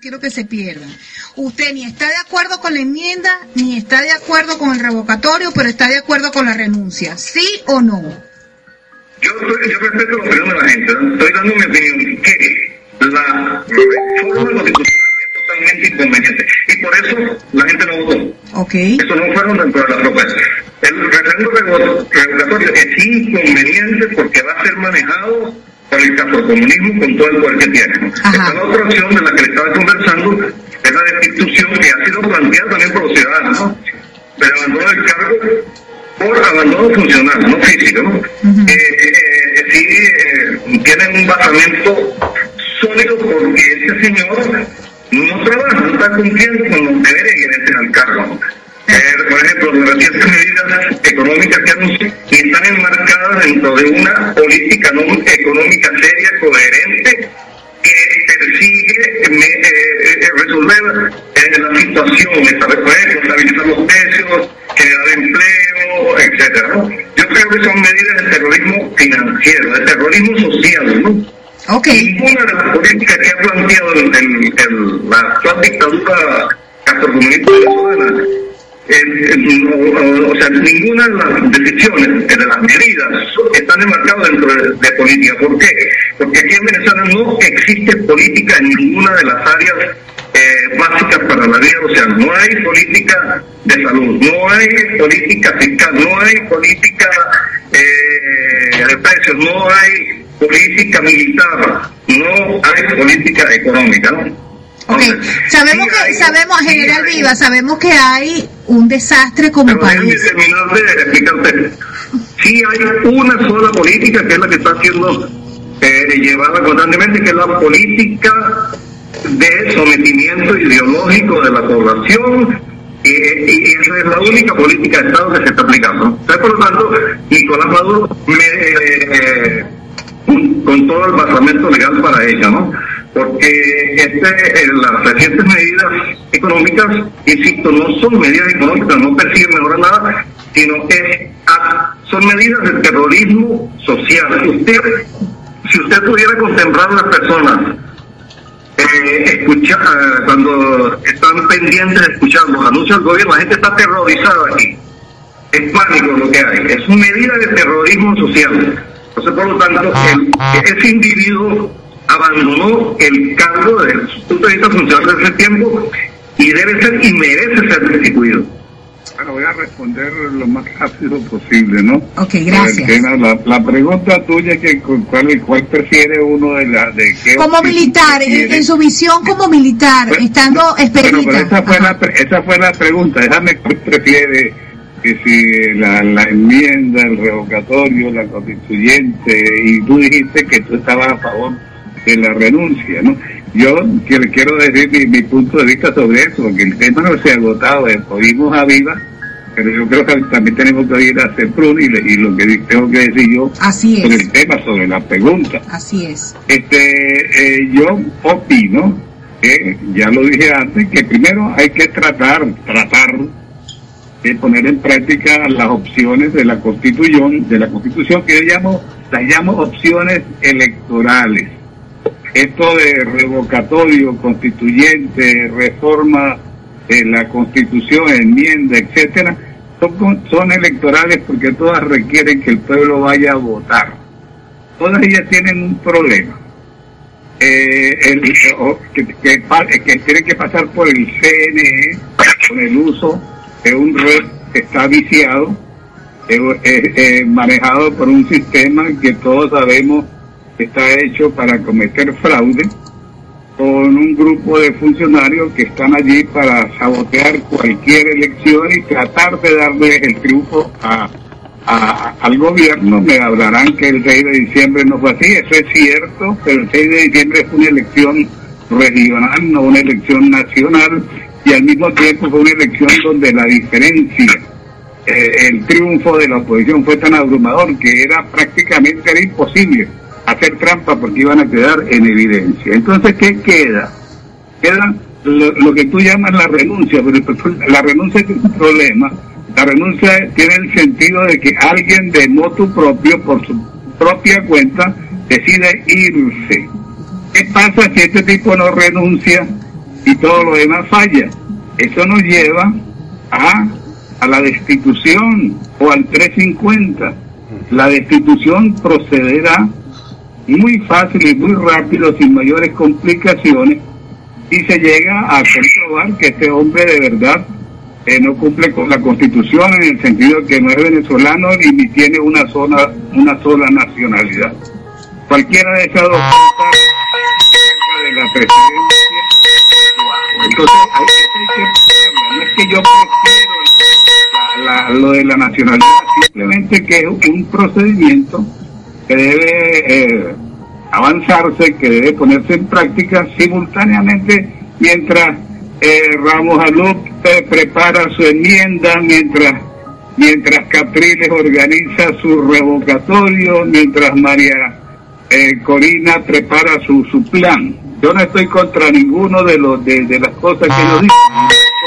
quiero que se pierdan. Usted ni está de acuerdo con la enmienda, ni está de acuerdo con el revocatorio, pero está de acuerdo con la renuncia. ¿Sí o no? Yo, yo respeto la opinión de la gente. Estoy dando mi opinión. Que la reforma constitucional es totalmente inconveniente. Y por eso la gente no votó. Okay. Eso no fueron dentro de la propuesta. El referendo revocatorio es inconveniente porque va a ser manejado con el comunismo con todo el poder que tiene. Esta otra opción de la que le estaba conversando es la destitución que ha sido planteada también por los ciudadanos, ¿no? del abandono del cargo por abandono funcional, no físico. ¿no? eh, eh, sí eh, tienen un basamento sólido porque ese señor no trabaja, no está cumpliendo con los deberes inherentes al cargo. Eh, por ejemplo, las recientes medidas económicas que anuncian están enmarcadas dentro de una política económica seria, coherente, que persigue eh, eh, resolver la situación, estabilizar los precios, generar empleo, etcétera. ¿no? Yo creo que son medidas de terrorismo financiero, de terrorismo social, ¿no? Okay. Ninguna de las políticas que ha planteado el, el, la actual dictadura castrocomunista venezolana o sea, ninguna de las decisiones, de las medidas, están enmarcadas dentro de, política. ¿Por qué? Porque aquí en Venezuela no existe política en ninguna de las áreas eh, básicas para la vida o sea, No hay política de salud, no hay política fiscal, no hay política eh, de precios, no hay política militar, no hay política económica. ¿no? Okay. Sabemos que, sabemos, General Viva, sabemos que hay un desastre como país. de. Sí hay una sola política que es la que está siendo eh, llevada constantemente, que es la política de sometimiento ideológico de la población y, esa es la única política de Estado que se está aplicando. por lo tanto, Nicolás Maduro me, eh, con todo el basamento legal para ella, ¿no? Porque este, eh, las recientes medidas económicas, insisto, no son medidas económicas, no persiguen mejorar nada, sino que ah, son medidas de terrorismo social. Usted, si usted pudiera contemplar a las personas, eh, escucha, eh, cuando están pendientes de escuchar los anuncios del gobierno, la gente está aterrorizada aquí. Es pánico lo que hay. Es una medida de terrorismo social. Entonces, por lo tanto, el, ese individuo abandonó el cargo desde su punto de vista funcional desde ese tiempo y debe ser y merece ser destituido. Bueno, voy a responder lo más rápido posible, ¿no? Ok, gracias. La, pregunta tuya es que cuál, cuál prefiere uno de las de qué Como militar, en, su visión como militar, estando expedita. esa, fue la, esa fue la pregunta, déjame cuál prefiere que si la, la enmienda, el revocatorio, la constituyente, y tú dijiste que tú estabas a favor de la renuncia, ¿no? Yo quiero, decir mi, punto de vista sobre eso, porque el tema no se ha agotado, oímos a Viva, pero yo creo que también tenemos que oír a CEPRUN y, lo que tengo que decir yo sobre el tema, sobre la pregunta. Así es. Este, eh, yo opino, que ya lo dije antes, que primero hay que tratar, tratar de poner en práctica las opciones de la constitución, de la constitución que yo llamo, las llamo opciones electorales esto de revocatorio, constituyente, reforma de la constitución, enmienda, etcétera, son, son electorales porque todas requieren que el pueblo vaya a votar. Todas ellas tienen un problema. Eh, el, que, que, tienen que pasar por el CNE con el uso de un red que está viciado, eh, manejado por un sistema que todos sabemos está hecho para cometer fraude con un grupo de funcionarios que están allí para sabotear cualquier elección y tratar de darle el triunfo a, al gobierno. Me hablarán que el 6 de diciembre no fue así, eso es cierto, pero el 6 de diciembre es una elección regional, no una elección nacional, y al mismo tiempo fue una elección donde la diferencia, eh, el triunfo de la oposición fue tan abrumador que era prácticamente era imposible hacer trampa porque iban a quedar en evidencia. Entonces, ¿qué queda? Queda lo, que tú llamas la renuncia, pero la renuncia es un problema. La renuncia tiene el sentido de que alguien de motu propio, por su propia cuenta, decide irse. ¿Qué pasa si este tipo no renuncia y todo lo demás falla? Eso nos lleva a, a la destitución o al 350. La destitución procederá muy fácil y muy rápido, sin mayores complicaciones, y se llega a comprobar que este hombre de verdad eh, no cumple con la constitución en el sentido que no es venezolano ni tiene una sola, una sola nacionalidad. Cualquiera de esas dos cosas de la presidencia. Entonces, hay, que no es que yo prefiero lo de la nacionalidad, simplemente que es un procedimiento que debe eh, avanzarse, que debe ponerse en práctica simultáneamente mientras eh, Ramos Alup eh, prepara su enmienda, mientras mientras Capriles organiza su revocatorio, mientras María Corina prepara su, su plan. Yo no estoy contra ninguno de los de, las cosas que nos dicen,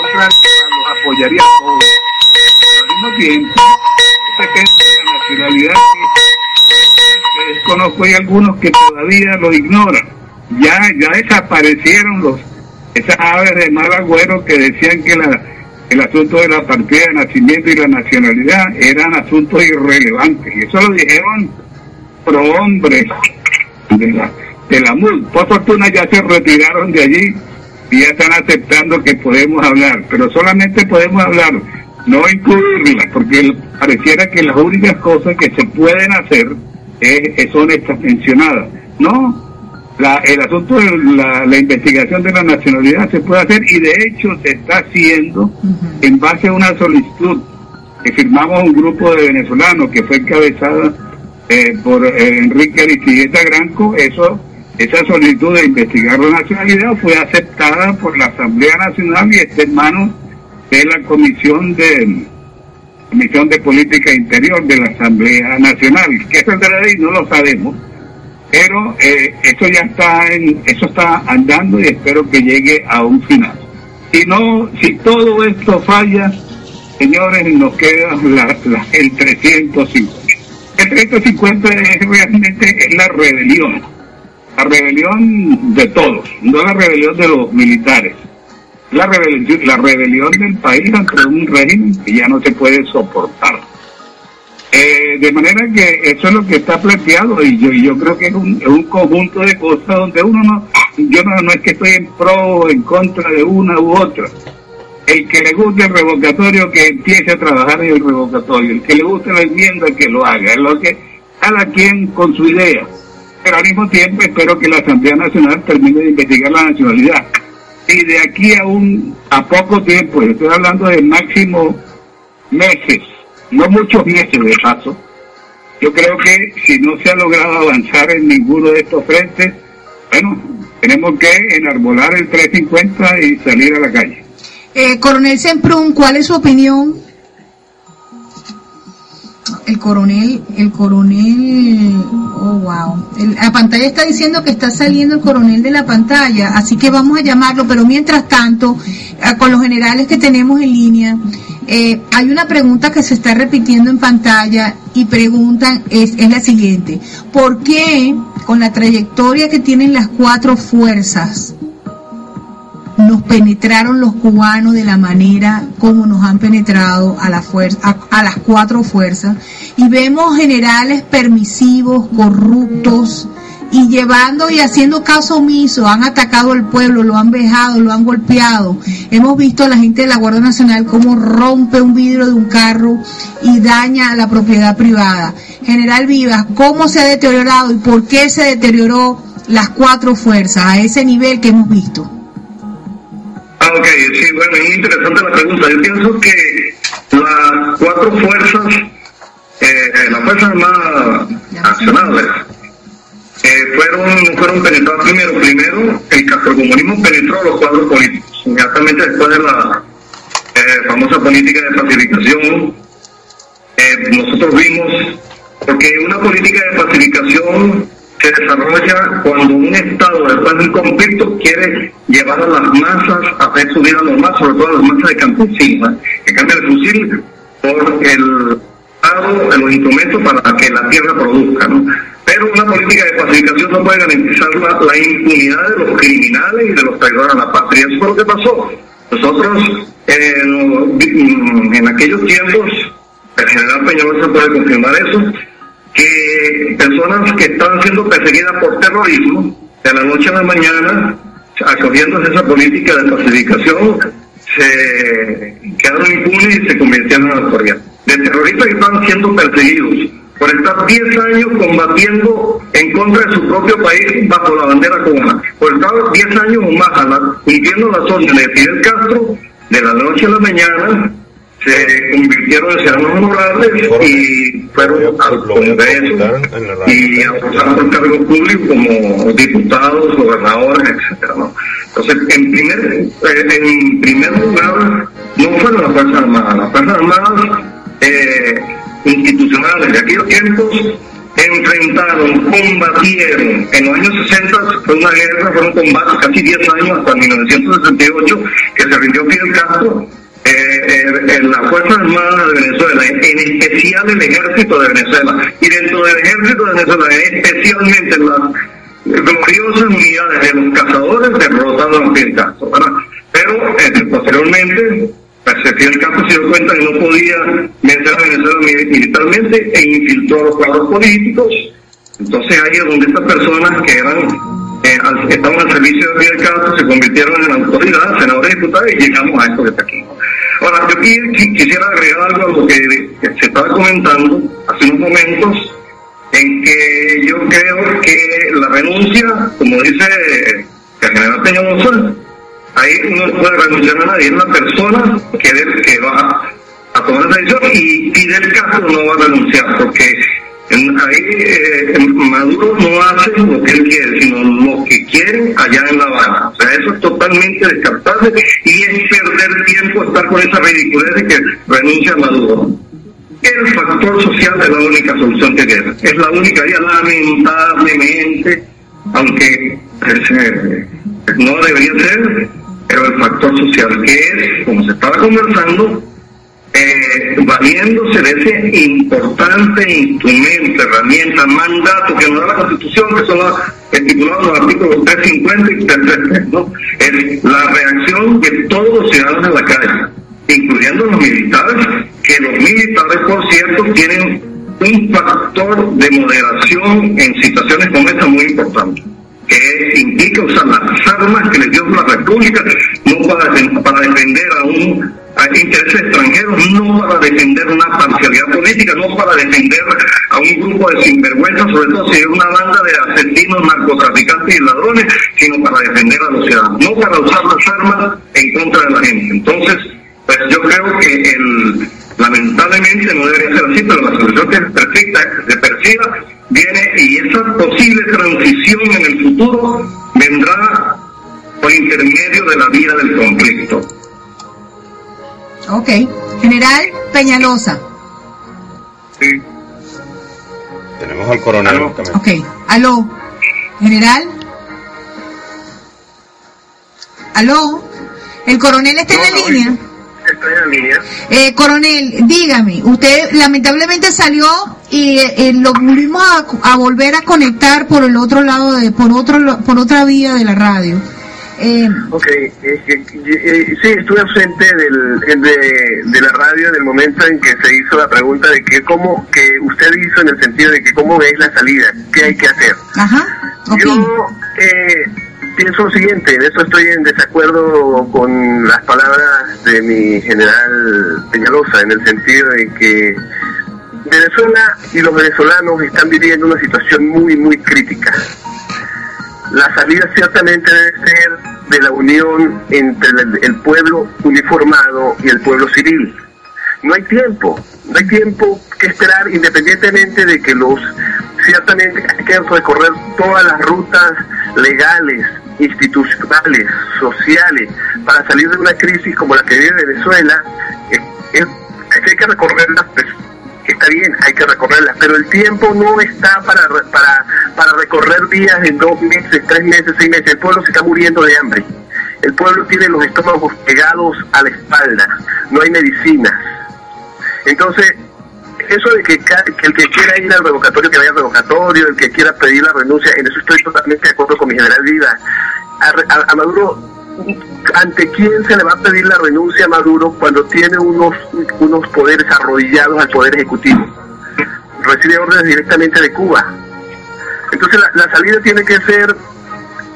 contra los apoyaría todos. Pero al mismo tiempo, la nacionalidad conozco hay algunos que todavía lo ignoran. Ya, ya desaparecieron los esas aves de mal agüero que decían que la, el asunto de la partida de nacimiento y la nacionalidad eran asuntos irrelevantes. Y eso lo dijeron pro hombres de la, de la MUD. Por fortuna ya se retiraron de allí y ya están aceptando que podemos hablar, pero solamente podemos hablar, no incluirlas, porque pareciera que las únicas cosas que se pueden hacer son estas mencionadas. No, la, el asunto de la, investigación de la nacionalidad se puede hacer y de hecho se está haciendo en base a una solicitud que firmamos un grupo de venezolanos que fue encabezada eh, por eh, Enrique Aristigueta Granco. Eso, esa solicitud de investigar la nacionalidad fue aceptada por la Asamblea Nacional y está en manos de la Comisión de Comisión de Política Interior de la Asamblea Nacional. ¿Qué saldrá de ahí? No lo sabemos, pero eh, eso ya está en, eso está andando y espero que llegue a un final. Si no, si todo esto falla, señores, nos queda el 350. El 350 es realmente la rebelión, la rebelión de todos, no la rebelión de los militares la rebelión, la rebelión del país ante un régimen que ya no se puede soportar. Eh, de manera que eso es lo que está planteado y yo, yo creo que es un, un conjunto de cosas donde uno no, yo no, no es que estoy en pro o en contra de una u otra. El que le guste el revocatorio que empiece a trabajar en el revocatorio, el que le guste la enmienda que lo haga, es lo que cada quien con su idea. Pero al mismo tiempo espero que la Asamblea Nacional termine de investigar la nacionalidad y de aquí a un a poco tiempo, estoy hablando de máximo meses, no muchos meses de paso, yo creo que si no se ha logrado avanzar en ninguno de estos frentes, bueno, tenemos que enarbolar el 350 y salir a la calle. Eh, Coronel Semprún, ¿cuál es su opinión el coronel, el coronel, oh wow, la pantalla está diciendo que está saliendo el coronel de la pantalla, así que vamos a llamarlo, pero mientras tanto, eh, con los generales que tenemos en línea, eh, hay una pregunta que se está repitiendo en pantalla y preguntan, es, es la siguiente, ¿por qué con la trayectoria que tienen las cuatro fuerzas, nos penetraron los cubanos de la manera como nos han penetrado a, la fuerza, a, las cuatro fuerzas y vemos generales permisivos, corruptos y llevando y haciendo caso omiso, han atacado al pueblo, lo han vejado, lo han golpeado. Hemos visto a la gente de la Guardia Nacional cómo rompe un vidrio de un carro y daña a la propiedad privada. General Vivas, ¿cómo se ha deteriorado y por qué se deterioró las cuatro fuerzas a ese nivel que hemos visto? Sí, bueno, es interesante la pregunta. Yo pienso que las cuatro fuerzas, eh, las Fuerzas Armadas Nacionales, eh, fueron, fueron penetrados primero. Primero, el castrocomunismo penetró los cuadros políticos. Inmediatamente después de la eh, famosa política de pacificación, eh, nosotros vimos, porque una política de pacificación se desarrolla cuando un Estado, después de un conflicto, quiere llevar a las masas a hacer su vida normal, sobre todo a las masas de campesinas, que cambien el fusil por el Estado, los instrumentos para que la tierra produzca. ¿no? Pero una política de pacificación no puede garantizar la, impunidad de los criminales y de los traidores a la patria. Eso fue lo que pasó. Nosotros, en aquellos tiempos, el general Peñalosa puede confirmar eso, que personas que estaban siendo perseguidas por terrorismo, de la noche a la mañana, acogiéndose esa política de pacificación, se quedaron impunes y se convirtieron en autoridad. De terroristas que estaban siendo perseguidos por estar 10 años combatiendo en contra de su propio país bajo la bandera cubana, por estar 10 años o más cumpliendo las órdenes de Fidel Castro, de la noche a la mañana se convirtieron en ciudadanos honorables y fueron al Congreso y apostaron por cargos públicos como diputados, gobernadores, etcétera. Entonces, en primer, eh, en primer lugar, no fueron las Fuerzas Armadas. Las Fuerzas Armadas eh, institucionales de aquellos tiempos enfrentaron, combatieron. En los años 60 fue una guerra, fueron combates casi 10 años hasta 1968 que se rindió Fidel Castro eh, en las Fuerzas Armadas de Venezuela, en especial el Ejército de Venezuela, y dentro del Ejército de Venezuela, especialmente las gloriosas unidades de los cazadores derrotaron a Fidel Castro. Pero eh, posteriormente, Fidel Castro se dio cuenta que no podía vencer a Venezuela militarmente e infiltró a los cuadros políticos. Entonces ahí es donde estas personas que eran eh, estaban al servicio de Fidel Castro, se convirtieron en autoridad, senadores y diputados, y llegamos a esto que está aquí. Ahora, yo quisiera agregar algo a lo que se estaba comentando hace unos momentos, en que yo creo que la renuncia, como dice el general Peña ahí no puede renunciar a nadie, es la persona que, que va a tomar la decisión y Fidel Castro no va a renunciar, porque ahí eh, Maduro no hace lo que él quiere, sino lo que quiere allá en La Habana. O sea, eso es totalmente descartable y es perder tiempo estar con esa ridiculez de que renuncia a Maduro. El factor social es la única solución que queda. Es la única vía, lamentablemente, aunque eh, no debería ser, pero el factor social que es, como se estaba conversando, eh, valiéndose de ese importante instrumento, herramienta, mandato que nos da la Constitución, que son los estipulados los artículos 350 y 333, ¿no? Es la reacción de todos los ciudadanos en la calle, incluyendo los militares, que los militares, por cierto, tienen un factor de moderación en situaciones como esta muy importante que implica usar las armas que les dio la República, no para, para defender a un a intereses extranjeros, no para defender una parcialidad política, no para defender a un grupo de sinvergüenzas, sobre todo si es una banda de asesinos, narcotraficantes y ladrones, sino para defender a los ciudadanos, no para usar las armas en contra de la gente. Entonces, pues yo creo que el, lamentablemente no debería ser así, pero la solución que se, se persiga viene y esa posible transición en el futuro vendrá por intermedio de la vía del conflicto. Ok. General Peñalosa. Sí. Tenemos al coronel también. Ok. Aló. General. Aló. El coronel está en la línea. Estoy en línea. Eh, coronel, dígame, usted lamentablemente salió y eh, lo volvimos a, a, volver a conectar por el otro lado de, por otro, por otra vía de la radio. Eh, ok, eh, eh, sí, estuve ausente del, de, de, la radio en el momento en que se hizo la pregunta de que cómo, que usted hizo en el sentido de que cómo veis la salida, qué hay que hacer. Ajá, Yo eh, pienso lo siguiente, en eso estoy en desacuerdo con las palabras de mi general Peñalosa, en el sentido de que Venezuela y los venezolanos están viviendo una situación muy, muy crítica la salida ciertamente debe ser de la unión entre el, pueblo uniformado y el pueblo civil. No hay tiempo, no hay tiempo que esperar independientemente de que los ciertamente hay que recorrer todas las rutas legales, institucionales, sociales, para salir de una crisis como la que vive Venezuela. hay que recorrerlas, pues, está bien, hay que recorrerlas, pero el tiempo no está para, para, para recorrer vías en dos meses, tres meses, seis meses. El pueblo se está muriendo de hambre. El pueblo tiene los estómagos pegados a la espalda, no hay medicinas. Entonces, eso de que, el que quiera ir al revocatorio, que vaya al revocatorio, el que quiera pedir la renuncia, en eso estoy totalmente de acuerdo con mi general Vida. A, Maduro, ¿ante quién se le va a pedir la renuncia a Maduro cuando tiene unos, unos poderes arrodillados al poder ejecutivo? Recibe órdenes directamente de Cuba. Entonces la, salida tiene que ser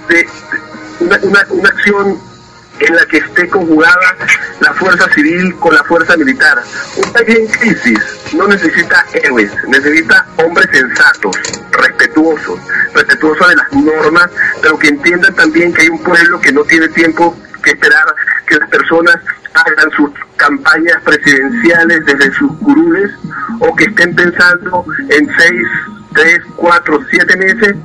de una, una, una acción en la que esté conjugada la fuerza civil con la fuerza militar. Un país en crisis no necesita héroes, necesita hombres sensatos, respetuosos, respetuosos de las normas, pero que entiendan también que hay un pueblo que no tiene tiempo que esperar que las personas hagan sus campañas presidenciales desde sus curules o que estén pensando en seis, tres, cuatro, siete meses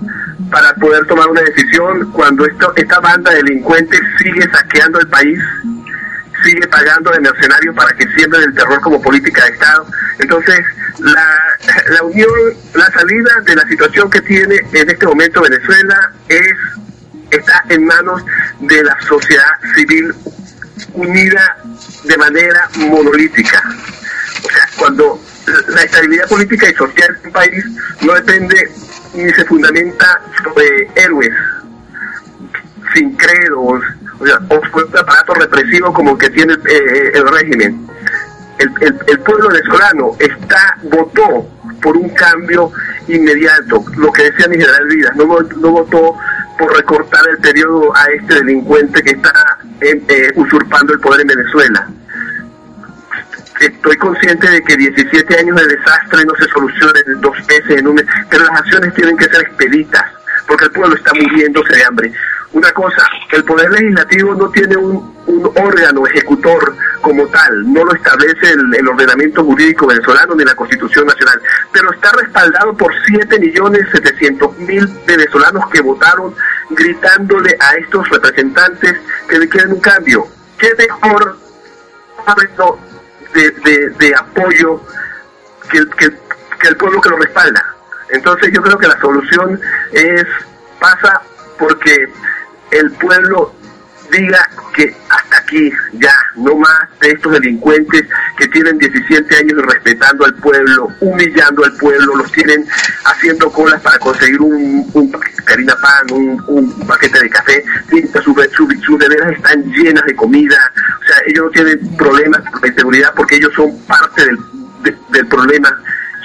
para poder tomar una decisión cuando esto, esta banda de delincuentes sigue saqueando el país, sigue pagando de mercenarios para que siembren el terror como política de Estado. Entonces, la, la unión, la salida de la situación que tiene en este momento Venezuela es está en manos de la sociedad civil unida de manera monolítica. O sea, cuando la estabilidad política y social de un país no depende ni se fundamenta sobre héroes sin credos, o sea, un aparato represivo como el que tiene eh, el régimen. El, el, pueblo venezolano está votó por un cambio inmediato, lo que decía mi general Vidas, no, no votó por recortar el periodo a este delincuente que está eh, usurpando el poder en Venezuela estoy consciente de que 17 años de desastre no se solucionan dos meses, en un mes, pero las acciones tienen que ser expeditas, porque el pueblo está muriéndose de hambre. Una cosa, el Poder Legislativo no tiene un, órgano ejecutor como tal, no lo establece el, ordenamiento jurídico venezolano ni la Constitución Nacional, pero está respaldado por 7.700.000 venezolanos que votaron gritándole a estos representantes que quieren un cambio. ¿Qué mejor de, de, apoyo que, que, que el pueblo que lo respalda. Entonces yo creo que la solución es pasa porque el pueblo diga que hasta aquí, ya, no más de estos delincuentes que tienen 17 años respetando al pueblo, humillando al pueblo, los tienen haciendo colas para conseguir un, un paquete harina pan, un, paquete de café, sus su, neveras están llenas de comida, o sea, ellos no tienen problemas de inseguridad porque ellos son parte del, del problema,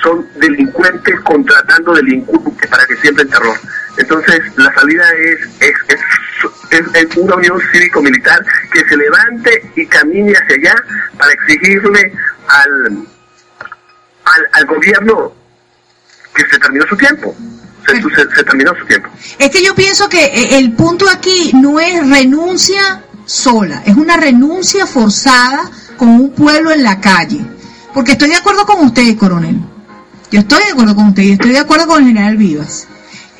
son delincuentes contratando delincuentes para que siembren terror. Entonces, la salida es, es, es, una unión cívico-militar que se levante y camine hacia allá para exigirle al, al, gobierno que se terminó su tiempo. Se, se, terminó su tiempo. Es que yo pienso que eh, el punto aquí no es renuncia sola, es una renuncia forzada con un pueblo en la calle. Porque estoy de acuerdo con usted, coronel. Yo estoy de acuerdo con usted y estoy de acuerdo con el general Vivas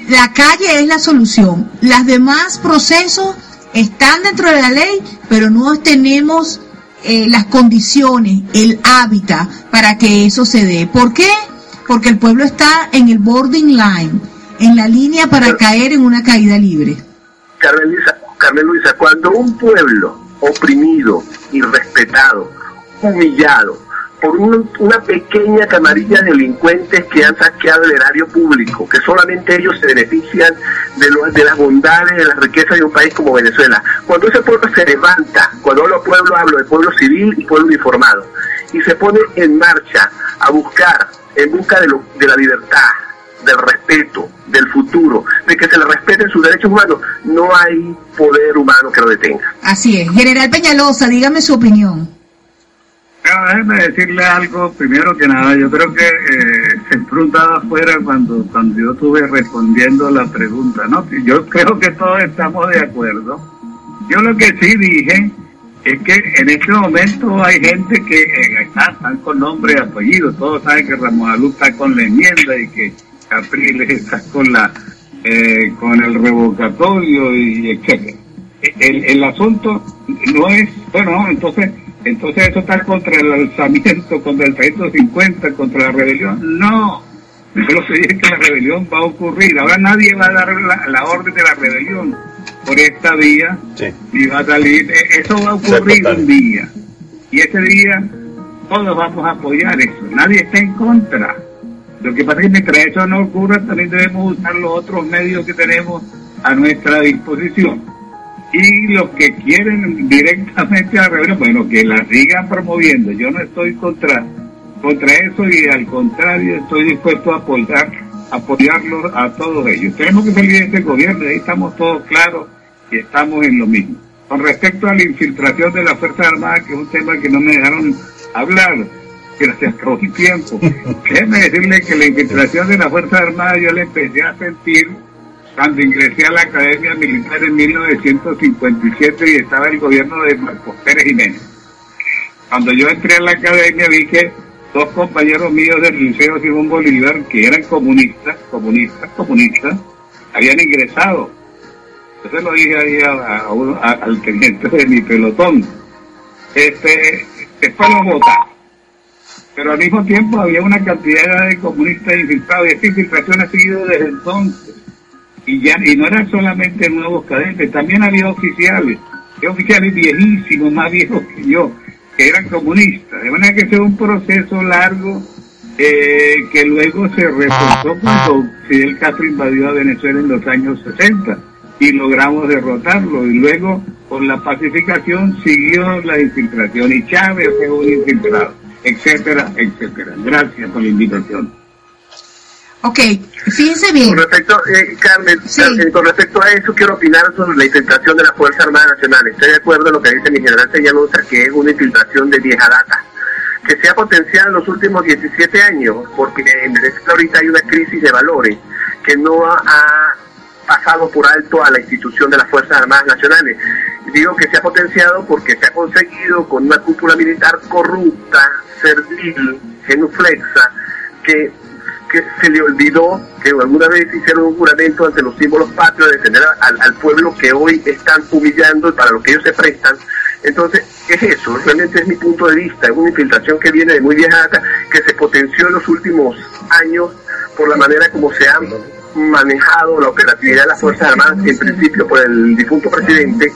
la calle es la solución. Las demás procesos están dentro de la ley, pero no tenemos eh, las condiciones, el hábitat para que eso se dé. ¿Por qué? Porque el pueblo está en el boarding line, en la línea para caer en una caída libre. Carmen Luisa, cuando un pueblo oprimido, irrespetado, humillado, por una pequeña camarilla de delincuentes que han saqueado el erario público, que solamente ellos se benefician de, de las bondades, de las riquezas de un país como Venezuela. Cuando ese pueblo se levanta, cuando hablo pueblo, hablo de pueblo civil y pueblo informado, y se pone en marcha a buscar, en busca de, de la libertad, del respeto, del futuro, de que se le respeten sus derechos humanos, no hay poder humano que lo detenga. Así es. General Peñalosa, dígame su opinión déjeme decirle algo, primero que nada, yo creo que eh, se preguntaba afuera cuando, cuando yo estuve respondiendo la pregunta, ¿no? Yo creo que todos estamos de acuerdo. Yo lo que sí dije es que en este momento hay gente que eh, está, están con nombre y apellido, todos saben que Ramón Alú está con la enmienda y que Capriles, estás con la eh, con el revocatorio y etcétera. El, el asunto no es, bueno, entonces entonces eso está contra el alzamiento, contra el 350, contra la rebelión. No, yo lo sé es que la rebelión va a ocurrir. Ahora nadie va a dar la, orden de la rebelión por esta vía y va a salir. E, eso va a ocurrir un día. Y ese día todos vamos a apoyar eso. Nadie está en contra. Lo que pasa es que mientras eso no ocurra, también debemos usar los otros medios que tenemos a nuestra disposición y los que quieren directamente a la rebelión, bueno, que la sigan promoviendo. Yo no estoy contra contra eso y al contrario estoy dispuesto a apoyar apoyarlos a todos ellos. Tenemos que salir de este gobierno, ahí estamos todos claros y estamos en lo mismo. Con respecto a la infiltración de las Fuerzas Armadas, que es un tema que no me dejaron hablar, gracias por el tiempo, déjeme decirle que la infiltración de las Fuerzas Armadas yo la empecé a sentir cuando ingresé a la Academia Militar en 1957 y estaba el gobierno de Marcos Pérez Jiménez. Cuando yo entré a la Academia vi que dos compañeros míos del Liceo Simón Bolívar, que eran comunistas, comunistas, comunistas, habían ingresado. Entonces lo dije ahí al teniente de mi pelotón. Este, después lo votaron. Pero al mismo tiempo había una cantidad de comunistas infiltrados y esta infiltración ha seguido desde entonces y ya y no eran solamente nuevos cadentes, también había oficiales, oficiales viejísimos, más viejos que yo, que eran comunistas, de manera que fue un proceso largo eh, que luego se reforzó cuando Fidel Castro invadió a Venezuela en los años 60 y logramos derrotarlo y luego con la pacificación siguió la infiltración y Chávez fue un infiltrado, etcétera, etcétera. Gracias por la invitación. Ok, fíjense bien. Con respecto, eh, Carmen, con respecto a eso quiero opinar sobre la infiltración de la Fuerza Armada Nacional. Estoy de acuerdo en lo que dice mi general Señalosa, que es una infiltración de vieja data, que se ha potenciado en los últimos 17 años, porque en Venezuela ahorita hay una crisis de valores que no ha pasado por alto a la institución de las Fuerzas Armadas Nacionales. Digo que se ha potenciado porque se ha conseguido con una cúpula militar corrupta, servil, genuflexa, que que se le olvidó que alguna vez hicieron un juramento ante los símbolos patrios de defender al, pueblo que hoy están humillando y para lo que ellos se prestan. Entonces, es eso, realmente es mi punto de vista, es una infiltración que viene de muy vieja data, que se potenció en los últimos años por la manera como se ha manejado la operatividad de las Fuerzas Armadas, en principio por el difunto presidente,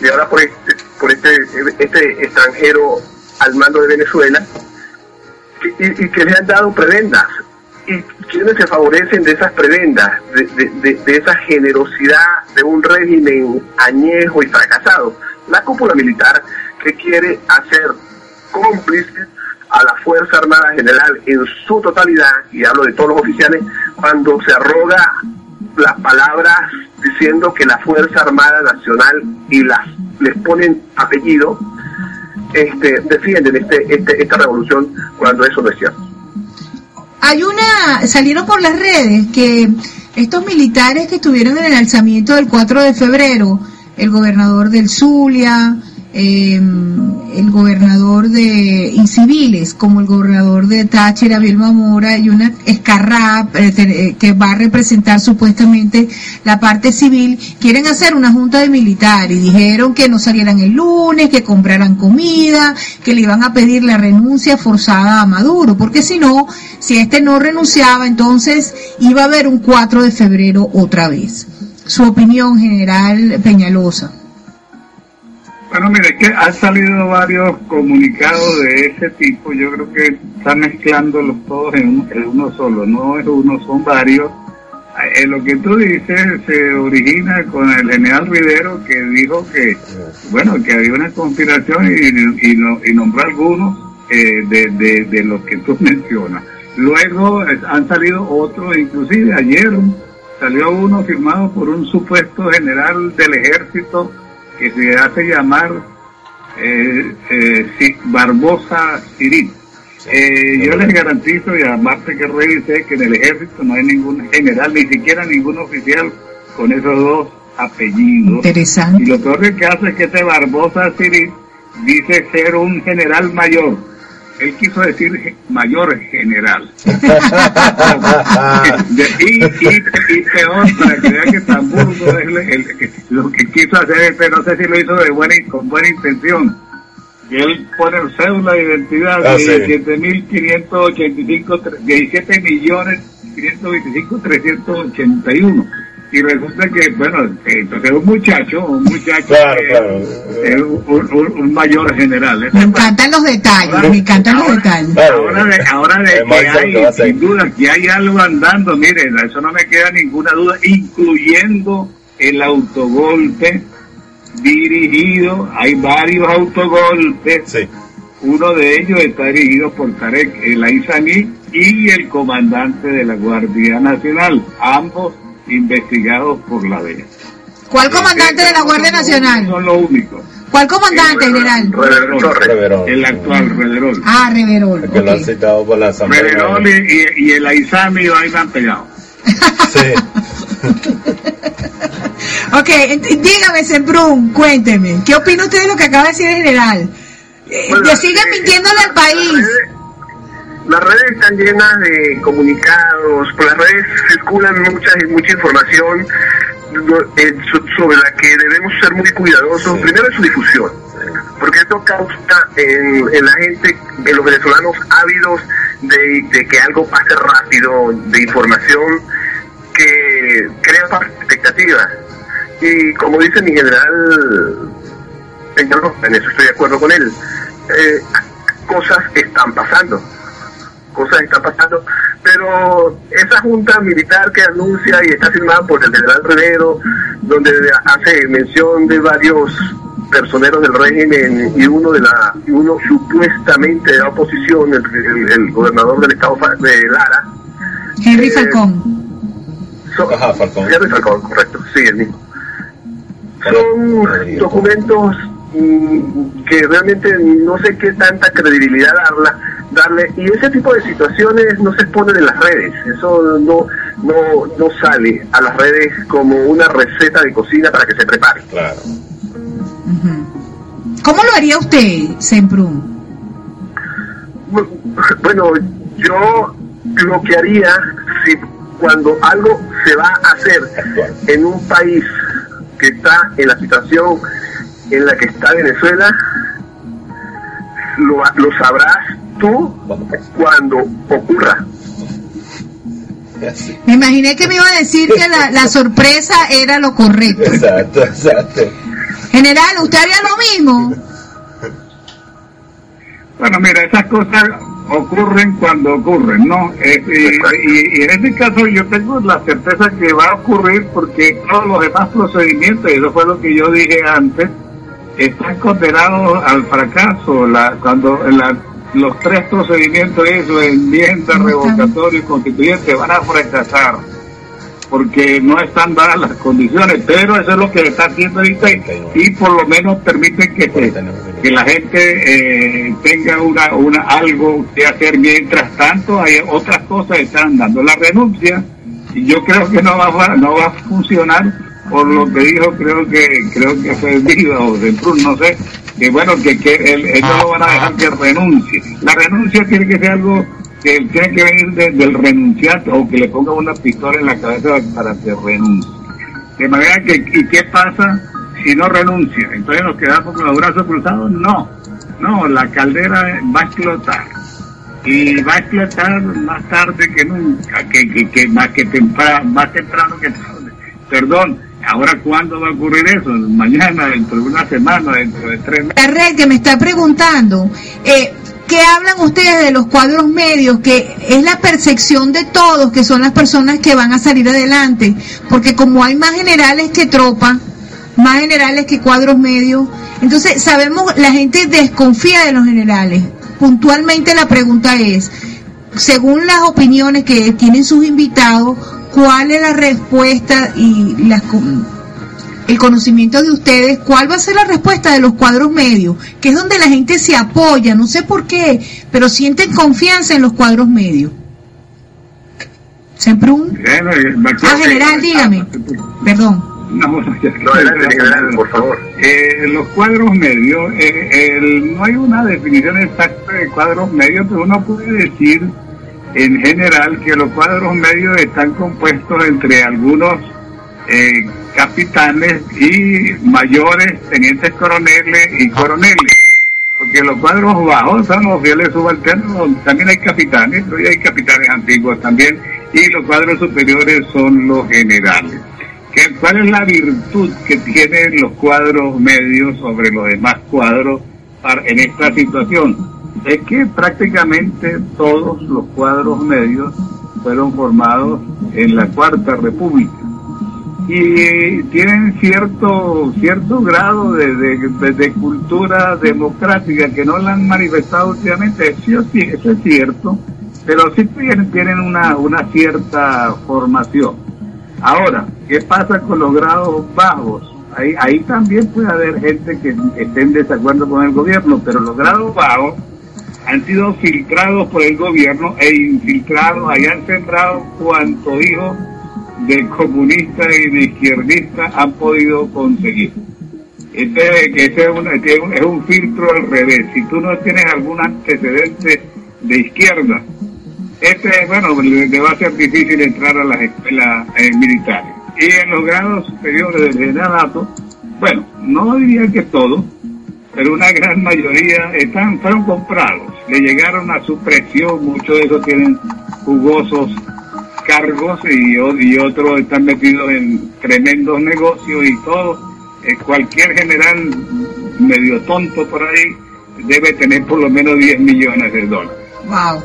y ahora por este, por este, este extranjero al mando de Venezuela, y, y que le han dado prebendas y quienes se favorecen de esas prebendas, de, de, esa generosidad de un régimen añejo y fracasado. La cúpula militar que quiere hacer cómplice a la Fuerza Armada General en su totalidad, y hablo de todos los oficiales, cuando se arroga las palabras diciendo que la Fuerza Armada Nacional y las les ponen apellido, este, defienden este, este, esta revolución cuando eso no es cierto hay una, salieron por las redes que estos militares que estuvieron en el alzamiento del 4 de febrero, el gobernador del Zulia, Em, el gobernador de inciviles como el gobernador de Táchira, Abel Mora y una escarra eh, eh, que va a representar supuestamente la parte civil, quieren hacer una junta de militares dijeron que no salieran el lunes, que compraran comida, que le iban a pedir la renuncia forzada a Maduro, porque si no, si este no renunciaba, entonces iba a haber un 4 de febrero otra vez. Su opinión general, Peñalosa. Bueno, mire, que han salido varios comunicados de ese tipo. Yo creo que están mezclándolos todos en, uno solo. No es uno, son varios. En eh, lo que tú dices se origina con el general Rivero que dijo que, bueno, que había una conspiración y, y, nombró algunos eh, de, de, los que tú mencionas. Luego eh, han salido otros, inclusive ayer salió uno firmado por un supuesto general del ejército que se hace llamar eh, eh, Barbosa Cirit. Eh, yo les garantizo, y además que revisé, que en el ejército no hay ningún general, ni siquiera ningún oficial con esos dos apellidos. Interesante. Y lo peor que hace es que este Barbosa Cirit dice ser un general mayor. Él quiso decir mayor general. y, y, peor, para que vean que tan burdo es lo que quiso hacer, pero no sé si lo hizo de buena, con buena intención. Y él pone cédula de identidad ah, de 17.585, 17 millones 525, 381 y resulta que, bueno, entonces un muchacho, un muchacho es un, mayor general. Me encantan los detalles, me encantan los detalles. Ahora de, ahora de que hay, sin duda, que hay algo andando, miren, eso no me queda ninguna duda, incluyendo el autogolpe dirigido, hay varios autogolpes. Uno de ellos está dirigido por Tarek El Aizani y el comandante de la Guardia Nacional, ambos investigados por la DEA. ¿Cuál comandante de la Guardia Nacional? Son los únicos. ¿Cuál comandante, general? Reverol, El actual Reverol. Ah, Reverol. que lo han citado por la Asamblea. Reverol y, y, el Aizami ahí me han pegado. sí. ok, dígame, Sembrún, cuénteme. ¿Qué opina usted de lo que acaba de decir el general? ¿Le siguen mintiéndole al país? Las redes están llenas de comunicados, por las redes circulan mucha, mucha información eh, sobre la que debemos ser muy cuidadosos, primero en su difusión, porque esto causa en, la gente, en los venezolanos ávidos de, que algo pase rápido, de información que crea expectativas. Y como dice mi general, en eso estoy de acuerdo con él, eh, cosas están pasando cosas están pasando, pero esa junta militar que anuncia y está firmada por el general Rivero, donde hace mención de varios personeros del régimen y uno de la uno supuestamente de la oposición, el, gobernador del estado de Lara. Henry eh, Falcón. Ajá, Falcón. Henry Falcón, correcto, sí, el mismo. Son documentos mm, que realmente no sé qué tanta credibilidad darla, darle y ese tipo de situaciones no se exponen en las redes eso no no no sale a las redes como una receta de cocina para que se prepare. Claro. Cómo lo haría usted Semprún bueno yo lo que haría si cuando algo se va a hacer en un país que está en la situación en la que está Venezuela lo, lo sabrás tú cuando ocurra. Me imaginé que me iba a decir que la, la sorpresa era lo correcto. Exacto, exacto. General, ¿usted haría lo mismo? Bueno, mira, esas cosas ocurren cuando ocurren, ¿no? Eh, y, en este caso yo tengo la certeza que va a ocurrir porque todos los demás procedimientos, y eso fue lo que yo dije antes, están condenados al fracaso. La, cuando la los tres procedimientos, eso, enmienda, revocatorio y constituyente, van a fracasar porque no están dadas las condiciones, pero eso es lo que está haciendo ahorita y, por lo menos permite que, que la gente eh, tenga una, una algo que hacer. Mientras tanto, hay otras cosas que están dando la renuncia y yo creo que no va, no va a funcionar por lo que dijo, creo que creo que fue Viva o de no sé, que bueno, que, que ellos no van a dejar que renuncie. La renuncia tiene que ser algo que tiene que venir del renunciante o que le ponga una pistola en la cabeza para que renuncie. De manera que, ¿y qué pasa si no renuncia? Entonces nos quedamos con los brazos cruzados. No, no, la caldera va a explotar. Y va a explotar más tarde que nunca, que, que, más que temprano, más temprano que tarde. Perdón, Ahora, ¿cuándo va a ocurrir eso? Mañana, dentro de una semana, dentro de tres meses. La red que me está preguntando, eh, ¿qué hablan ustedes de los cuadros medios? Que es la percepción de todos, que son las personas que van a salir adelante. Porque como hay más generales que tropas, más generales que cuadros medios, entonces sabemos, la gente desconfía de los generales. Puntualmente la pregunta es, según las opiniones que tienen sus invitados, cuál es la respuesta y el conocimiento de ustedes, cuál va a ser la respuesta de los cuadros medios, que es donde la gente se apoya, no sé por qué, pero sienten confianza en los cuadros medios. ¿Siempre un? Ah, general, dígame. Perdón. No, No, general, por favor. Eh, los cuadros medios, eh, el- no hay una definición exacta de cuadros medios, pero uno puede decir en general que los cuadros medios están compuestos entre algunos eh, capitanes y mayores, tenientes coroneles y coroneles. Porque los cuadros bajos son los fieles subalternos, también hay capitanes, pero hay capitanes antiguos también, y los cuadros superiores son los generales. ¿Qué- ¿Cuál es la virtud que tienen los cuadros medios sobre los demás cuadros para- en esta situación? Es que prácticamente todos los cuadros medios fueron formados en la Cuarta República y tienen cierto cierto grado de, de- cultura democrática que no la han manifestado últimamente. Sí, sí, eso es cierto, pero sí tienen, tienen una, una cierta formación. Ahora, ¿qué pasa con los grados bajos? Ahí, ahí también puede haber gente que esté en desacuerdo con el gobierno, pero los grados bajos han sido filtrados por el gobierno e infiltrados, ahí han sembrado cuanto hijo de comunistas y de izquierdistas han podido conseguir. Este, que ese es, un, este es un- filtro al revés. Si tú no tienes algún antecedente de izquierda, este, bueno, le, va a ser difícil entrar a las escuelas eh, militares. Y en los grados superiores del generalato, bueno, no diría que todos, pero una gran mayoría están fueron comprados, le llegaron a su precio, muchos de esos tienen jugosos cargos y, otros están metidos en tremendos negocios y todo. Eh, cualquier general medio tonto por ahí debe tener por lo menos 10 millones de dólares. Wow.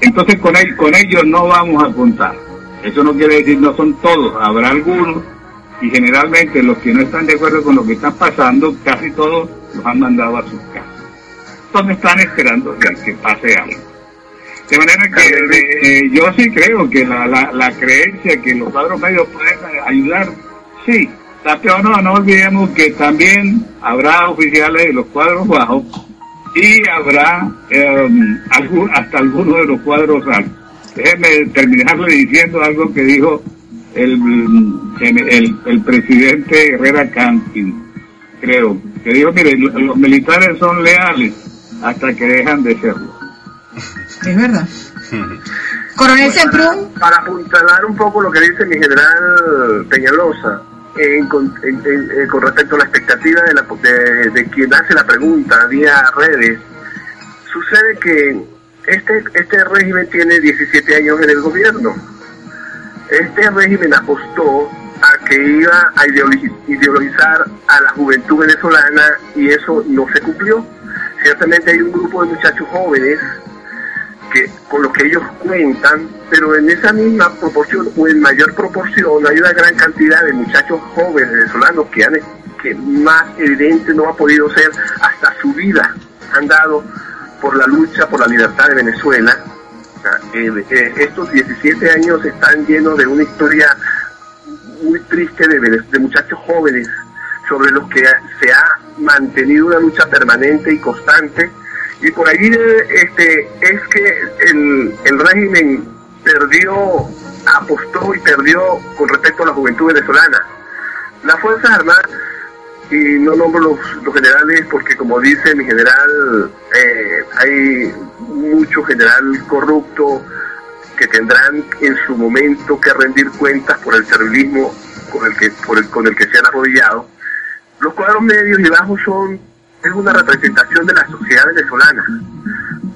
Entonces con, el- con ellos no vamos a contar. Eso no quiere decir no son todos, habrá algunos y generalmente los que no están de acuerdo con lo que está pasando, casi todos los han mandado a sus casas. Donde están esperando que, pase algo. De manera que eh, eh, yo sí creo que la, la, la creencia que los cuadros medios pueden eh, ayudar, sí. Pero no, no olvidemos que también habrá oficiales de los cuadros bajos y habrá eh, algún- hasta algunos de los cuadros altos. Déjeme terminarle diciendo algo que dijo el, el, el presidente Herrera Campin, creo, que dijo, mire, los militares son leales hasta que dejan de serlo. Es verdad. Coronel Semprún, Para apuntalar un poco lo que dice mi general Peñalosa, en con, en- en- eh, con respecto a la expectativa de, la, de, de quien hace la pregunta vía redes, sucede que este, este régimen tiene 17 años en el gobierno. Este régimen apostó a que iba a ideologi- ideologizar a la juventud venezolana y eso no se cumplió. Ciertamente hay un grupo de muchachos jóvenes que con lo que ellos cuentan, pero en esa misma proporción o en mayor proporción hay una gran cantidad de muchachos jóvenes venezolanos que han que más evidente no ha podido ser hasta su vida han dado por la lucha por la libertad de Venezuela. Eh, estos 17 años están llenos de una historia muy triste de muchachos jóvenes sobre los que se ha mantenido una lucha permanente y constante. Y por allí este es que el, el régimen perdió apostó y perdió con respecto a la juventud venezolana. Las fuerzas armadas y no nombro los, los generales porque como dice mi general eh, hay mucho general corrupto que tendrán en su momento que rendir cuentas por el servilismo con el que con el que se han arrodillado los cuadros medios y bajos son es una representación de la sociedad venezolana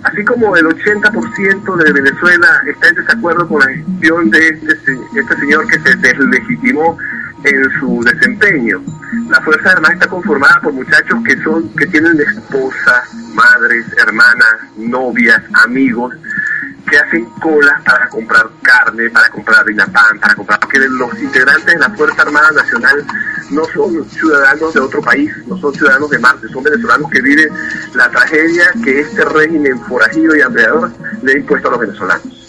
así como el 80% de Venezuela está en desacuerdo con la gestión de este, este señor que se deslegitimó en su desempeño. La Fuerza Armada está conformada por muchachos que son que tienen esposas, madres, hermanas, novias, amigos, que hacen colas para comprar carne, para comprar harina pan, para comprar, porque los integrantes de la Fuerza Armada Nacional no son ciudadanos de otro país, no son ciudadanos de Marte, son venezolanos que viven la tragedia que este régimen forajido y hambreador le ha impuesto a los venezolanos.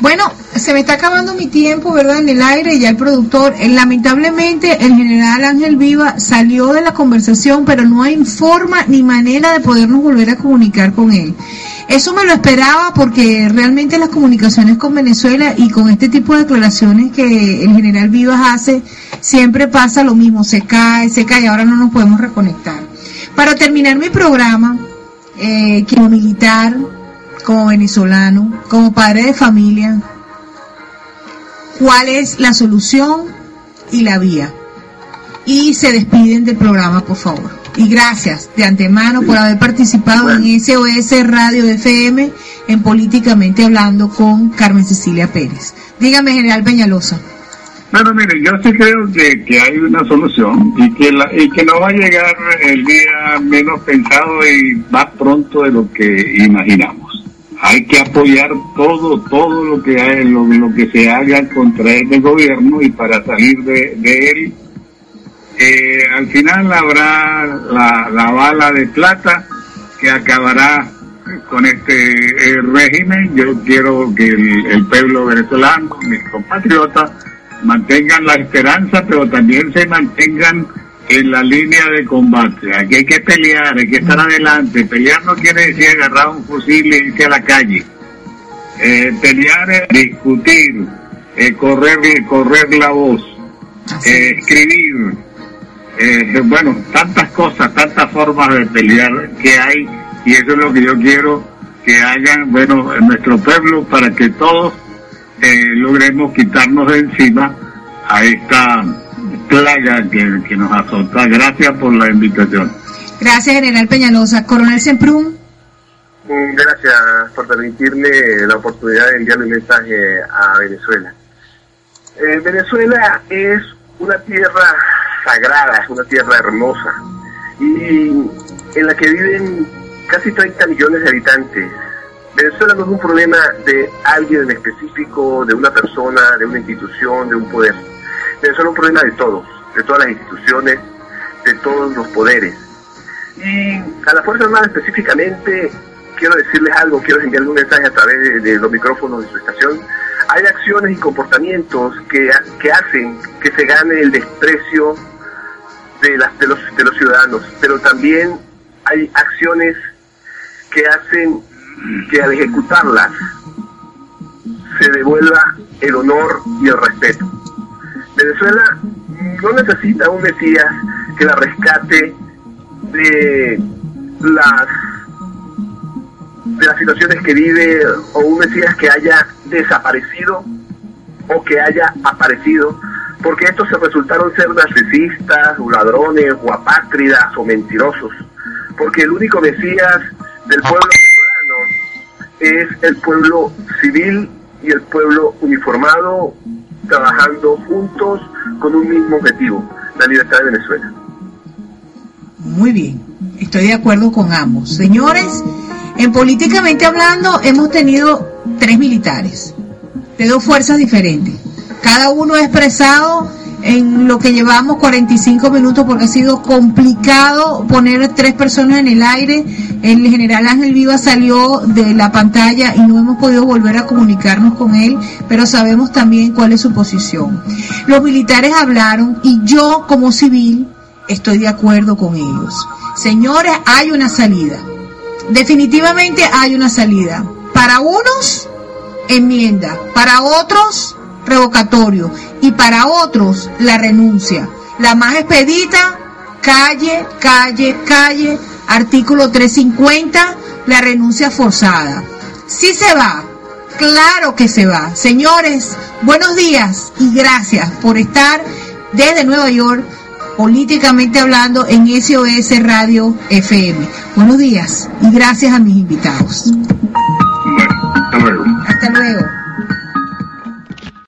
Bueno, se me está acabando mi tiempo, ¿verdad? En el aire, ya el productor, eh, lamentablemente el general Ángel Viva salió de la conversación, pero no hay forma ni manera de podernos volver a comunicar con él. Eso me lo esperaba porque realmente las comunicaciones con Venezuela y con este tipo de declaraciones que el general Vivas hace, siempre pasa lo mismo, se cae, se cae, ahora no nos podemos reconectar. Para terminar mi programa, eh, como militar, como venezolano, como padre de familia, cuál es la solución y la vía. Y se despiden del programa, por favor. Y gracias de antemano por haber participado en SOS Radio FM en Políticamente Hablando con Carmen Cecilia Pérez. Dígame, General Peñalosa. Bueno, mire, yo sí creo que, que hay una solución y que, la, y que no va a llegar el día menos pensado y más pronto de lo que imaginamos. Hay que apoyar todo, todo lo que hay, lo, que se haga contra este gobierno y para salir de, él, eh, al final habrá la, la bala de plata que acabará con este eh, régimen. Yo quiero que el pueblo venezolano, mis compatriotas, mantengan la esperanza, pero también se mantengan en la línea de combate. Aquí hay que pelear, hay que estar adelante. Pelear no quiere decir agarrar un fusil y irse a la calle. Eh, pelear es discutir, eh, correr, correr la voz, eh, escribir. Bueno, tantas cosas, tantas formas de pelear que hay y eso es lo que yo quiero que hagan, bueno, en nuestro pueblo para que todos logremos quitarnos de encima a esta plaga que, que nos azota. Gracias por la invitación. Gracias, General Peñalosa. Coronel Semprún. Mm, Gracias por permitirme la oportunidad de enviar un mensaje a Venezuela. Eh, Venezuela es una tierra sagrada, es una tierra hermosa y en la que viven casi 30 millones de habitantes. Venezuela no es un problema de alguien en específico, de una persona, de una institución, de un poder. Venezuela es un problema de todos, de todas las instituciones, de todos los poderes. Y a la Fuerza Armada específicamente, quiero decirles algo, quiero enviarles un mensaje a través de, de los micrófonos de su estación. Hay acciones y comportamientos que, que hacen que se gane el desprecio de, las, de, los, de los ciudadanos, pero también hay acciones que hacen que al ejecutarlas se devuelva el honor y el respeto. Venezuela no necesita un Mesías que la rescate de las de las situaciones que vive o un Mesías que haya desaparecido o que haya aparecido porque estos se resultaron ser narcisistas, o ladrones, o apátridas o mentirosos porque el único Mesías del pueblo venezolano es el pueblo civil y el pueblo uniformado trabajando juntos con un mismo objetivo, la libertad de Venezuela. Muy bien, estoy de acuerdo con ambos. Señores, en políticamente hablando hemos tenido tres militares de dos fuerzas diferentes. Cada uno ha expresado en lo que llevamos 45 minutos porque ha sido complicado poner tres personas en el aire. El general Ángel Viva salió de la pantalla y no hemos podido volver a comunicarnos con él, pero sabemos también cuál es su posición. Los militares hablaron y yo como civil estoy de acuerdo con ellos. Señores, hay una salida. Definitivamente hay una salida. Para unos, enmienda. Para otros, revocatorio y para otros la renuncia. La más expedita, calle, calle, calle, artículo 350, la renuncia forzada. Sí se va, claro que se va. Señores, buenos días y gracias por estar desde Nueva York, políticamente hablando, en SOS Radio FM. Buenos días y gracias a mis invitados. Hasta luego.